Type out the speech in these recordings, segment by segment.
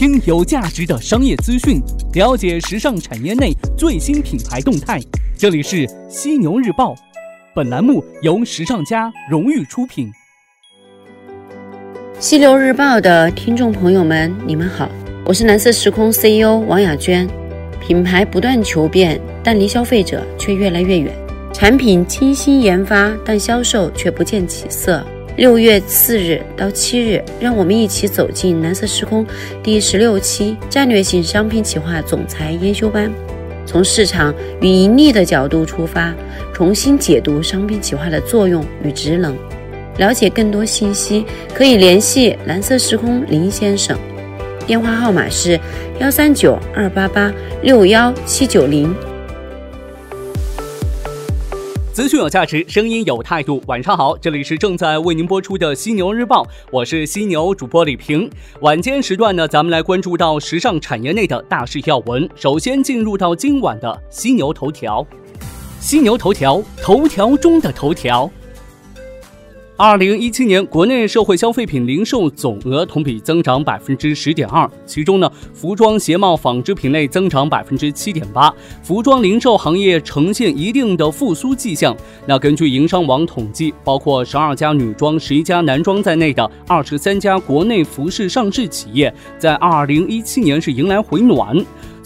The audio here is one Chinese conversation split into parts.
听有价值的商业资讯，了解时尚产业内最新品牌动态。这里是犀牛日报，本栏目由时尚家荣誉出品。犀牛日报的听众朋友们，你们好，我是蓝色时空 CEO 王雅娟。品牌不断求变，但离消费者却越来越远；产品精心研发，但销售却不见起色。六月四日到七日，让我们一起走进蓝色时空第十六期战略性商品企划总裁研修班，从市场与盈利的角度出发，重新解读商品企划的作用与职能。了解更多信息，可以联系蓝色时空林先生。电话号码是幺三九二八八六幺七九零。资讯有价值，声音有态度。晚上好，这里是正在为您播出的犀牛日报，我是犀牛主播李平。晚间时段呢，咱们来关注到时尚产业内的大事要闻。首先进入到今晚的犀牛头条，犀牛头条，头条中的头条。二零一七年国内社会消费品零售总额同比增长百分之十点二，其中呢，服装、鞋帽、纺织品类增长百分之七点八，服装零售行业呈现一定的复苏迹象。那根据营商网统计，包括十二家女装、十一家男装在内的二十三家国内服饰上市企业，在二零一七年是迎来回暖。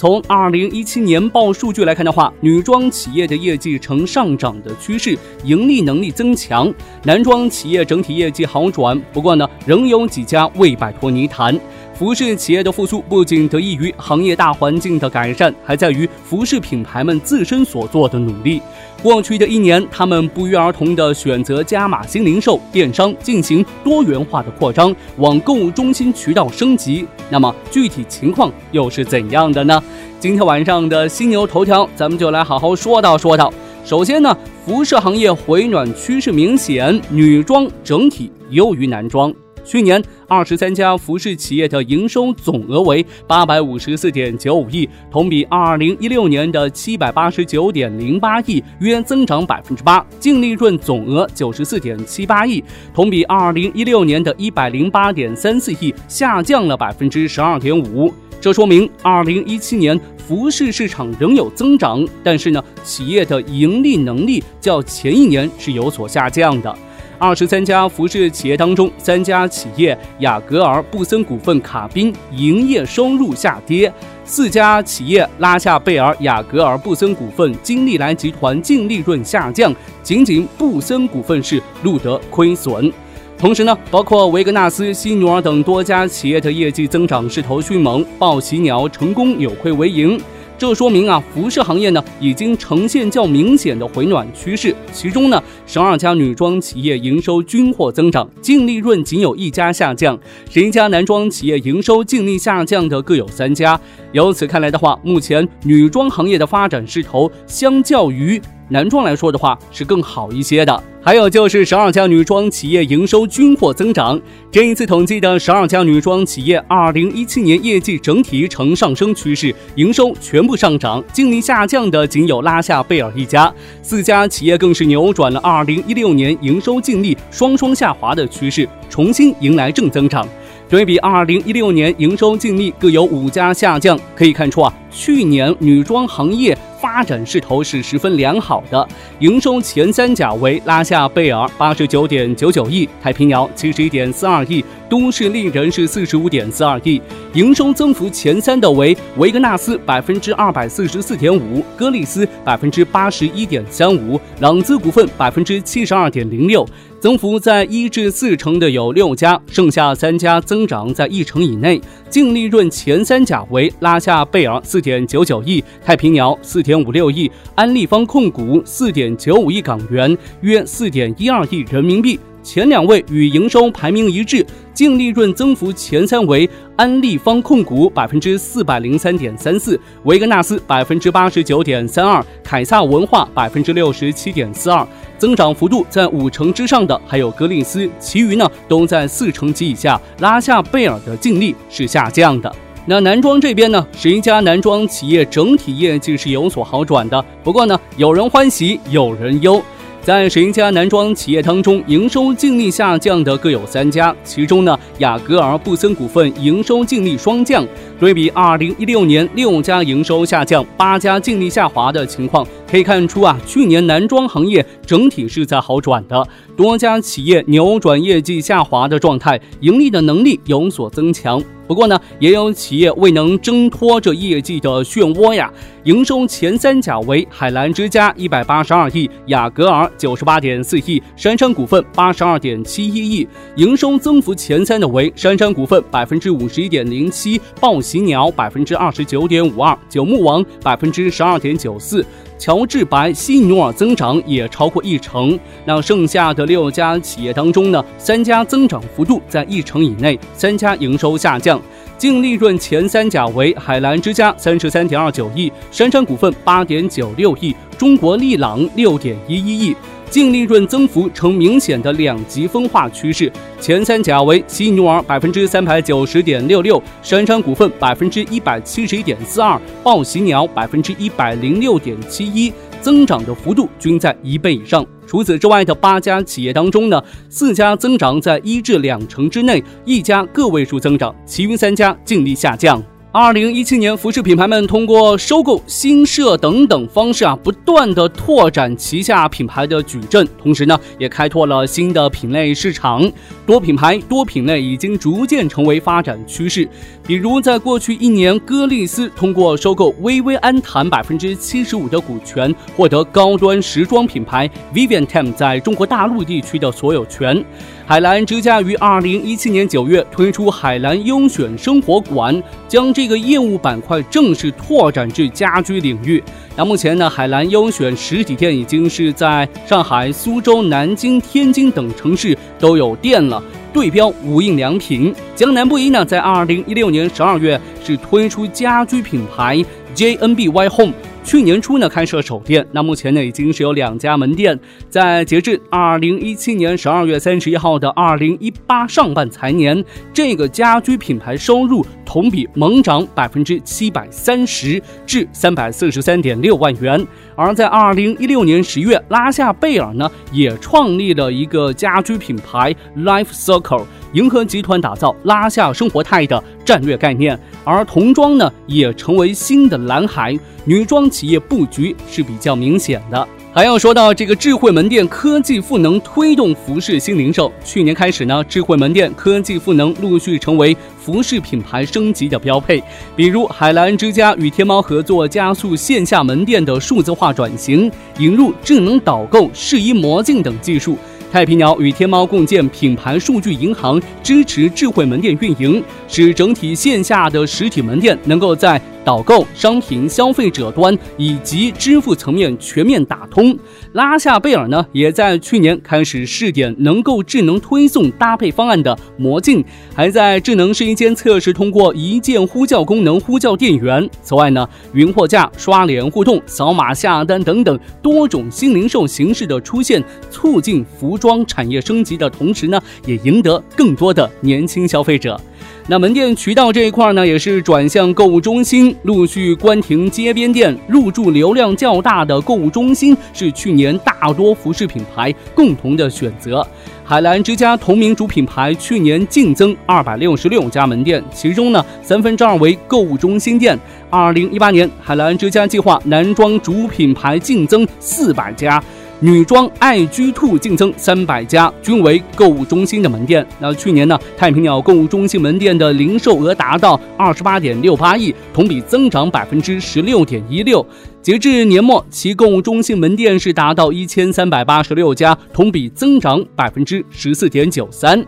从二零一七年报数据来看的话，女装企业的业绩呈上涨的趋势，盈利能力增强；男装企业整体业绩好转，不过呢，仍有几家未摆脱泥潭。服饰企业的复苏不仅得益于行业大环境的改善，还在于服饰品牌们自身所做的努力。过去的一年，他们不约而同地选择加码新零售、电商，进行多元化的扩张，往购物中心渠道升级。那么具体情况又是怎样的呢？今天晚上的犀牛头条，咱们就来好好说道说道。首先呢，服饰行业回暖趋势明显，女装整体优于男装。去年二十三家服饰企业的营收总额为八百五十四点九五亿，同比二零一六年的七百八十九点零八亿约增长百分之八，净利润总额九十四点七八亿，同比二零一六年的一百零八点三四亿下降了百分之十二点五。这说明二零一七年服饰市场仍有增长，但是呢，企业的盈利能力较前一年是有所下降的。二十三家服饰企业当中，三家企业雅戈尔、布森股份、卡宾营业收入下跌；四家企业拉夏贝尔、雅戈尔、布森股份、金利来集团净利润下降，仅仅布森股份是录得亏损。同时呢，包括维格纳斯、犀牛尔等多家企业的业绩增长势头迅猛，报喜鸟成功扭亏为盈。这说明啊，服饰行业呢已经呈现较明显的回暖趋势。其中呢，十二家女装企业营收均获增长，净利润仅有一家下降；十一家男装企业营收净利下降的各有三家。由此看来的话，目前女装行业的发展势头相较于。男装来说的话是更好一些的，还有就是十二家女装企业营收均获增长。这一次统计的十二家女装企业，二零一七年业绩整体呈上升趋势，营收全部上涨，净利下降的仅有拉夏贝尔一家。四家企业更是扭转了二零一六年营收净利双双下滑的趋势，重新迎来正增长。对比二零一六年营收净利各有五家下降，可以看出啊，去年女装行业。发展势头是十分良好的，营收前三甲为拉夏贝尔八十九点九九亿，太平洋七十一点四二亿，都市丽人是四十五点四二亿。营收增幅前三的为维格纳斯百分之二百四十四点五，歌丽丝百分之八十一点三五，朗姿股份百分之七十二点零六。增幅在一至四成的有六家，剩下三家增长在一成以内。净利润前三甲为拉夏贝尔四点九九亿，太平鸟四点五六亿，安利方控股四点九五亿港元，约四点一二亿人民币。前两位与营收排名一致，净利润增幅前三为安利方控股百分之四百零三点三四，维格纳斯百分之八十九点三二，凯撒文化百分之六十七点四二。增长幅度在五成之上的还有格林斯，其余呢都在四成及以下。拉夏贝尔的净利是下降的。那男装这边呢，十一家男装企业整体业绩是有所好转的，不过呢，有人欢喜有人忧。在十一家男装企业当中，营收净利下降的各有三家，其中呢，雅戈尔布森股份营收净利双降。对比二零一六年六家营收下降、八家净利下滑的情况，可以看出啊，去年男装行业整体是在好转的，多家企业扭转业绩下滑的状态，盈利的能力有所增强。不过呢，也有企业未能挣脱这业绩的漩涡呀。营收前三甲为海澜之家一百八十二亿，雅戈尔九十八点四亿，杉杉股份八十二点七一亿。营收增幅前三的为杉杉股份百分之五十一点零七，报喜鸟百分之二十九点五二，九牧王百分之十二点九四。乔治白、西牛尔增长也超过一成。那剩下的六家企业当中呢，三家增长幅度在一成以内，三家营收下降。净利润前三甲为海澜之家三十三点二九亿，杉杉股份八点九六亿，中国力朗六点一一亿。净利润增幅呈明显的两极分化趋势，前三甲为犀牛儿百分之三百九十点六六，杉杉股份百分之一百七十一点四二，报喜鸟百分之一百零六点七一，增长的幅度均在一倍以上。除此之外的八家企业当中呢，四家增长在一至两成之内，一家个位数增长，其余三家净利下降。二零一七年，服饰品牌们通过收购、新设等等方式啊，不断的拓展旗下品牌的矩阵，同时呢，也开拓了新的品类市场。多品牌、多品类已经逐渐成为发展趋势。比如，在过去一年，歌丽丝通过收购薇薇安谈百分之七十五的股权，获得高端时装品牌 Vivienne t e m 在中国大陆地区的所有权。海澜之家于二零一七年九月推出海澜优选生活馆，将这个业务板块正式拓展至家居领域。那目前呢，海澜优选实体店已经是在上海、苏州、南京、天津等城市都有店了。对标无印良品。江南布衣呢，在二零一六年十二月是推出家居品牌 JNBY Home。去年初呢开设首店，那目前呢已经是有两家门店。在截至二零一七年十二月三十一号的二零一八上半财年，这个家居品牌收入同比猛涨百分之七百三十，至三百四十三点六万元。而在二零一六年十月，拉夏贝尔呢也创立了一个家居品牌 Life Circle，银河集团打造拉下生活态的战略概念。而童装呢也成为新的蓝海。女装企业布局是比较明显的。还要说到这个智慧门店，科技赋能推动服饰新零售。去年开始呢，智慧门店、科技赋能陆续成为服饰品牌升级的标配。比如海澜之家与天猫合作，加速线下门店的数字化转型，引入智能导购、试衣魔镜等技术。太平鸟与天猫共建品牌数据银行，支持智慧门店运营，使整体线下的实体门店能够在导购、商品、消费者端以及支付层面全面打通。拉夏贝尔呢，也在去年开始试点能够智能推送搭配方案的魔镜，还在智能试衣间测试通过一键呼叫功能呼叫店员。此外呢，云货架、刷脸互动、扫码下单等等多种新零售形式的出现，促进服。装产业升级的同时呢，也赢得更多的年轻消费者。那门店渠道这一块呢，也是转向购物中心，陆续关停街边店。入驻流量较大的购物中心是去年大多服饰品牌共同的选择。海澜之家同名主品牌去年净增二百六十六家门店，其中呢三分之二为购物中心店。二零一八年，海澜之家计划男装主品牌净增四百家。女装爱居兔净增三百家，均为购物中心的门店。那去年呢，太平鸟购物中心门店的零售额达到二十八点六八亿，同比增长百分之十六点一六。截至年末，其购物中心门店是达到一千三百八十六家，同比增长百分之十四点九三。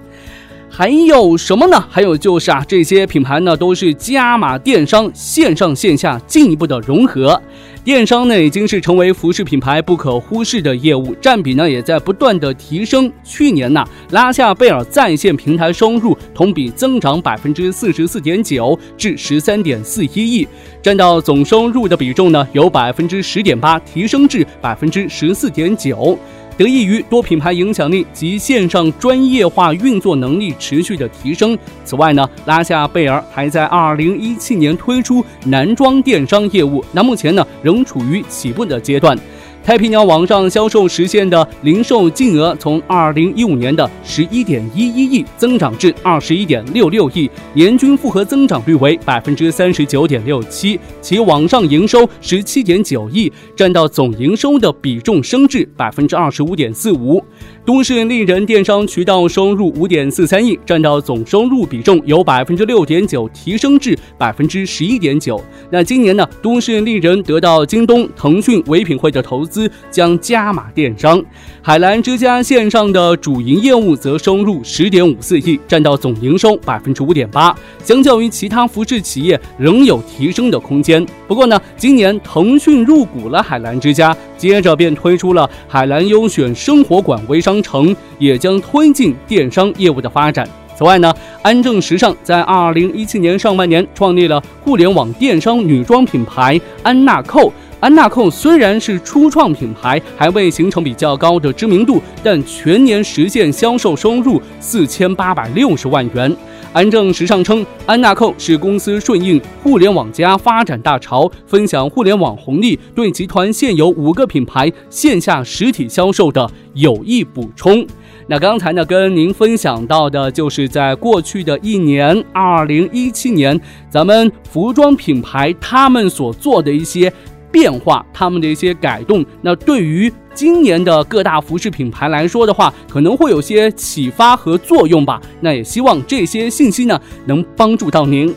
还有什么呢？还有就是啊，这些品牌呢都是加码电商，线上线下进一步的融合。电商呢已经是成为服饰品牌不可忽视的业务，占比呢也在不断的提升。去年呢，拉夏贝尔在线平台收入同比增长百分之四十四点九，至十三点四一亿，占到总收入的比重呢由百分之十点八提升至百分之十四点九。得益于多品牌影响力及线上专业化运作能力持续的提升。此外呢，拉夏贝尔还在二零一七年推出男装电商业务，那目前呢仍处于起步的阶段。太平鸟网上销售实现的零售净额从二零一五年的十一点一一亿增长至二十一点六六亿，年均复合增长率为百分之三十九点六七，其网上营收十七点九亿，占到总营收的比重升至百分之二十五点四五。都市丽人电商渠道收入五点四三亿，占到总收入比重由百分之六点九提升至百分之十一点九。那今年呢，都市丽人得到京东、腾讯、唯品会的投资资，将加码电商。海澜之家线上的主营业务则收入十点五四亿，占到总营收百分之五点八。相较于其他服饰企业，仍有提升的空间。不过呢，今年腾讯入股了海澜之家，接着便推出了海澜优选生活馆微商。城也将推进电商业务的发展。此外呢，安正时尚在二零一七年上半年创立了互联网电商女装品牌安娜蔻。安娜蔻虽然是初创品牌，还未形成比较高的知名度，但全年实现销售收入四千八百六十万元。安正时尚称，安娜蔻是公司顺应互联网加发展大潮，分享互联网红利，对集团现有五个品牌线下实体销售的有益补充。那刚才呢，跟您分享到的就是在过去的一年，二零一七年，咱们服装品牌他们所做的一些变化，他们的一些改动，那对于。今年的各大服饰品牌来说的话，可能会有些启发和作用吧。那也希望这些信息呢，能帮助到您。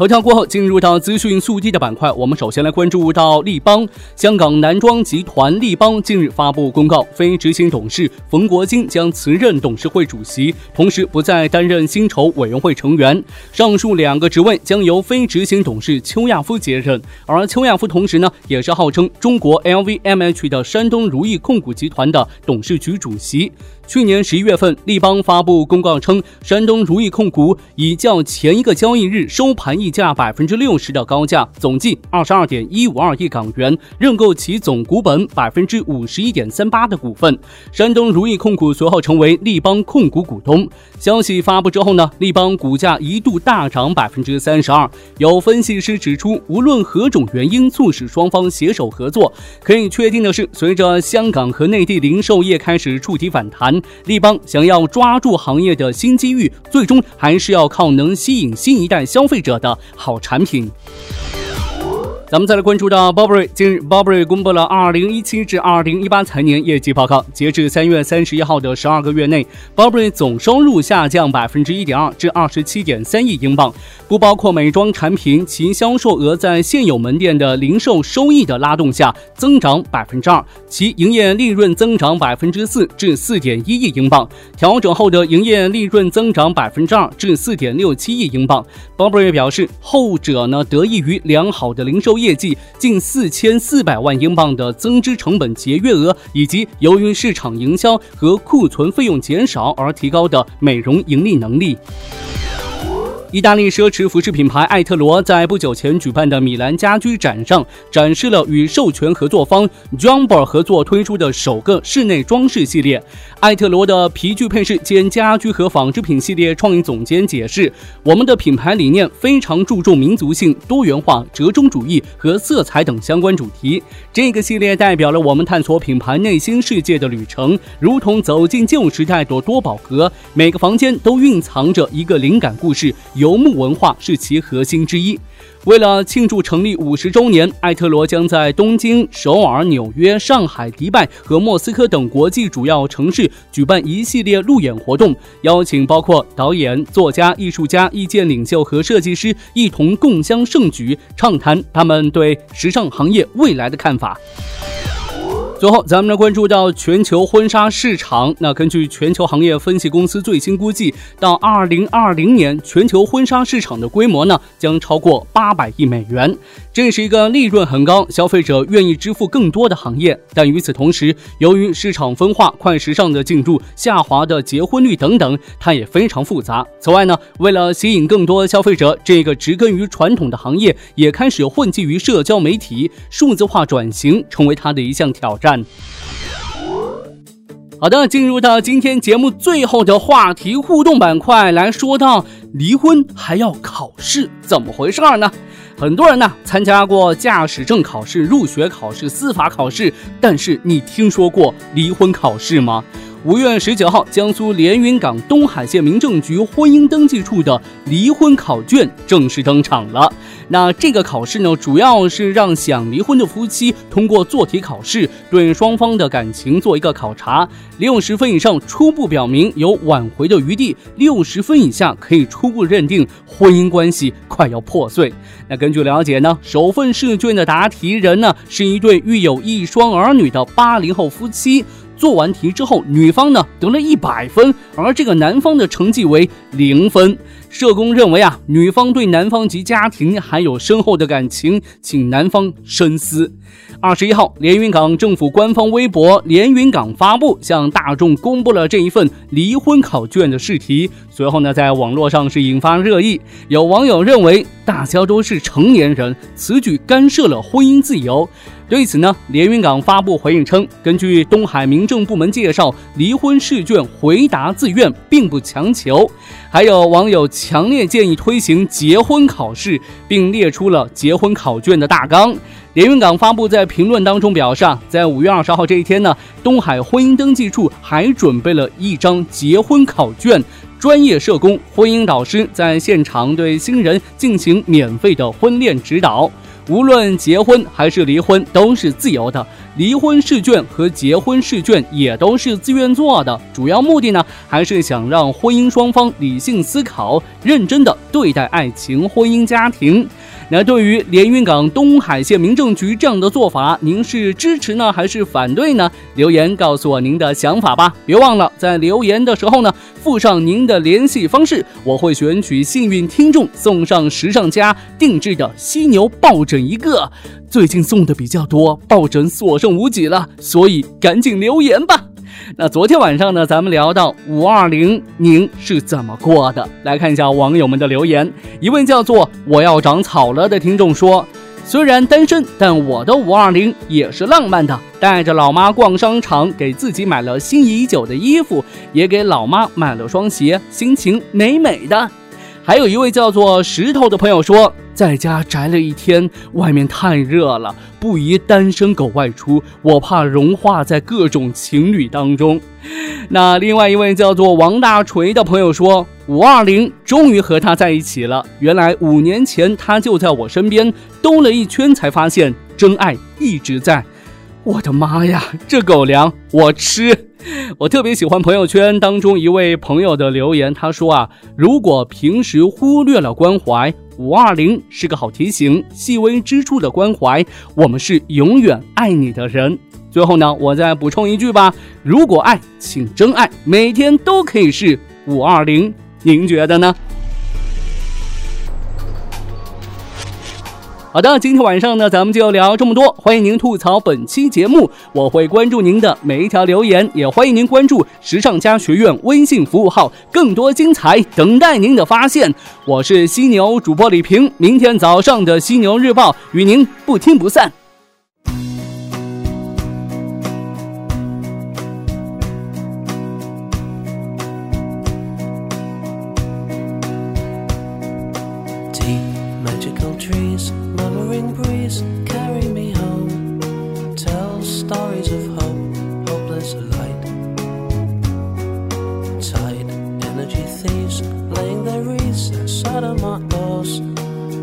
头条过后，进入到资讯速递的板块。我们首先来关注到立邦，香港男装集团立邦近日发布公告，非执行董事冯国金将辞任董事会主席，同时不再担任薪酬委员会成员。上述两个职位将由非执行董事邱亚夫接任。而邱亚夫同时呢，也是号称中国 LVMH 的山东如意控股集团的董事局主席。去年十一月份，立邦发布公告称，山东如意控股以较前一个交易日收盘溢价百分之六十的高价，总计二十二点一五二亿港元认购其总股本百分之五十一点三八的股份。山东如意控股随后成为立邦控股股东。消息发布之后呢，立邦股价一度大涨百分之三十二。有分析师指出，无论何种原因促使双方携手合作，可以确定的是，随着香港和内地零售业开始触底反弹。立邦想要抓住行业的新机遇，最终还是要靠能吸引新一代消费者的好产品。咱们再来关注到 Burberry。近日，Burberry 公布了2017至2018财年业绩报告。截至3月31号的十二个月内，Burberry 总收入下降百分之一点二至27.3亿英镑，不包括美妆产品，其销售额在现有门店的零售收益的拉动下增长百分之二，其营业利润增长百分之四至4.1亿英镑，调整后的营业利润增长百分之二至4.67亿英镑。Burberry 表示，后者呢得益于良好的零售。业绩近四千四百万英镑的增资成本节约额，以及由于市场营销和库存费用减少而提高的美容盈利能力。意大利奢侈服饰品牌艾特罗在不久前举办的米兰家居展上，展示了与授权合作方 Jumbo 合作推出的首个室内装饰系列。艾特罗的皮具配饰兼家居和纺织品系列创意总监解释：“我们的品牌理念非常注重民族性、多元化、折中主义和色彩等相关主题。这个系列代表了我们探索品牌内心世界的旅程，如同走进旧时代的多宝格，每个房间都蕴藏着一个灵感故事。”游牧文化是其核心之一。为了庆祝成立五十周年，艾特罗将在东京、首尔、纽约、上海、迪拜和莫斯科等国际主要城市举办一系列路演活动，邀请包括导演、作家、艺术家、意见领袖和设计师一同共襄盛举，畅谈他们对时尚行业未来的看法。最后，咱们来关注到全球婚纱市场。那根据全球行业分析公司最新估计，到二零二零年，全球婚纱市场的规模呢将超过八百亿美元。这是一个利润很高、消费者愿意支付更多的行业。但与此同时，由于市场分化、快时尚的进入、下滑的结婚率等等，它也非常复杂。此外呢，为了吸引更多消费者，这个植根于传统的行业也开始混迹于社交媒体，数字化转型成为它的一项挑战。好的，进入到今天节目最后的话题互动板块，来说到离婚还要考试，怎么回事儿呢？很多人呢参加过驾驶证考试、入学考试、司法考试，但是你听说过离婚考试吗？五月十九号，江苏连云港东海县民政局婚姻登记处的离婚考卷正式登场了。那这个考试呢，主要是让想离婚的夫妻通过做题考试，对双方的感情做一个考察。六十分以上，初步表明有挽回的余地；六十分以下，可以初步认定婚姻关系快要破碎。那根据了解呢，首份试卷的答题人呢，是一对育有一双儿女的八零后夫妻。做完题之后，女方呢得了一百分，而这个男方的成绩为零分。社工认为啊，女方对男方及家庭还有深厚的感情，请男方深思。二十一号，连云港政府官方微博“连云港”发布，向大众公布了这一份离婚考卷的试题。随后呢，在网络上是引发热议。有网友认为，大家都是成年人，此举干涉了婚姻自由。对此呢，连云港发布回应称，根据东海民政部门介绍，离婚试卷回答自愿，并不强求。还有网友强烈建议推行结婚考试，并列出了结婚考卷的大纲。连云港发布在评论当中表示啊，在五月二十号这一天呢，东海婚姻登记处还准备了一张结婚考卷，专业社工、婚姻导师在现场对新人进行免费的婚恋指导。无论结婚还是离婚，都是自由的。离婚试卷和结婚试卷也都是自愿做的，主要目的呢，还是想让婚姻双方理性思考，认真的对待爱情、婚姻、家庭。那对于连云港东海县民政局这样的做法，您是支持呢还是反对呢？留言告诉我您的想法吧。别忘了在留言的时候呢，附上您的联系方式，我会选取幸运听众送上时尚家定制的犀牛抱枕一个。最近送的比较多，抱枕所剩无几了，所以赶紧留言吧。那昨天晚上呢，咱们聊到五二零，您是怎么过的？来看一下网友们的留言。一位叫做“我要长草了”的听众说：“虽然单身，但我的五二零也是浪漫的。带着老妈逛商场，给自己买了心仪已久的衣服，也给老妈买了双鞋，心情美美的。”还有一位叫做石头的朋友说。在家宅了一天，外面太热了，不宜单身狗外出，我怕融化在各种情侣当中。那另外一位叫做王大锤的朋友说，五二零终于和他在一起了。原来五年前他就在我身边兜了一圈，才发现真爱一直在。我的妈呀，这狗粮我吃！我特别喜欢朋友圈当中一位朋友的留言，他说啊，如果平时忽略了关怀。五二零是个好提醒，细微之处的关怀，我们是永远爱你的人。最后呢，我再补充一句吧：如果爱，请真爱，每天都可以是五二零。您觉得呢？好的，今天晚上呢，咱们就聊这么多。欢迎您吐槽本期节目，我会关注您的每一条留言，也欢迎您关注时尚家学院微信服务号，更多精彩等待您的发现。我是犀牛主播李平，明天早上的犀牛日报与您不听不散。shimmering breeze, carry me home. Tell stories of hope, hopeless light. Tide, energy thieves, laying their wreaths outside of my doors.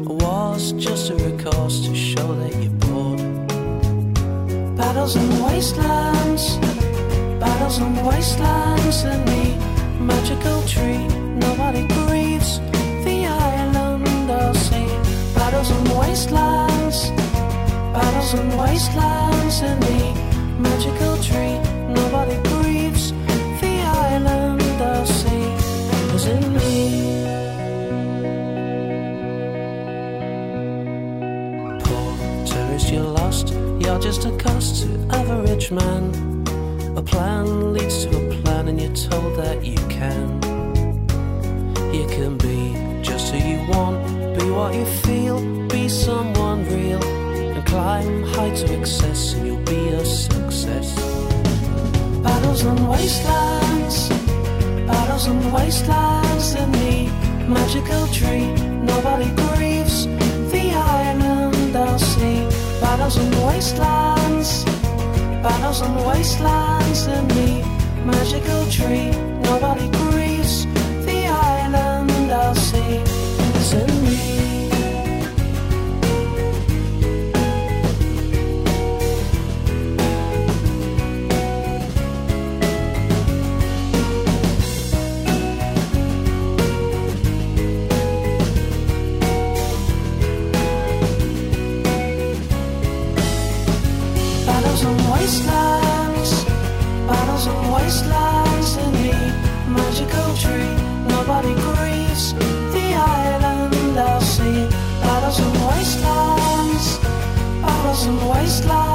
Walls just a recourse to show that you're bored. Battles in wastelands, battles in wastelands, and the magical tree, nobody breathes. Wastelands, battles and wastelands in the magical tree. Nobody grieves the island of sea. Is in me. Poor tourist, you're lost. You're just a cost to average man. A plan leads to what you feel, be someone real, and climb high to excess, and you'll be a success. Battles and wastelands, battles and wastelands in the magical tree. Nobody grieves the island I'll see. battles and wastelands, battles and wastelands in the magical tree. Nobody. nobody grieves the island of sea. Puddles and wastelands, and wastelands.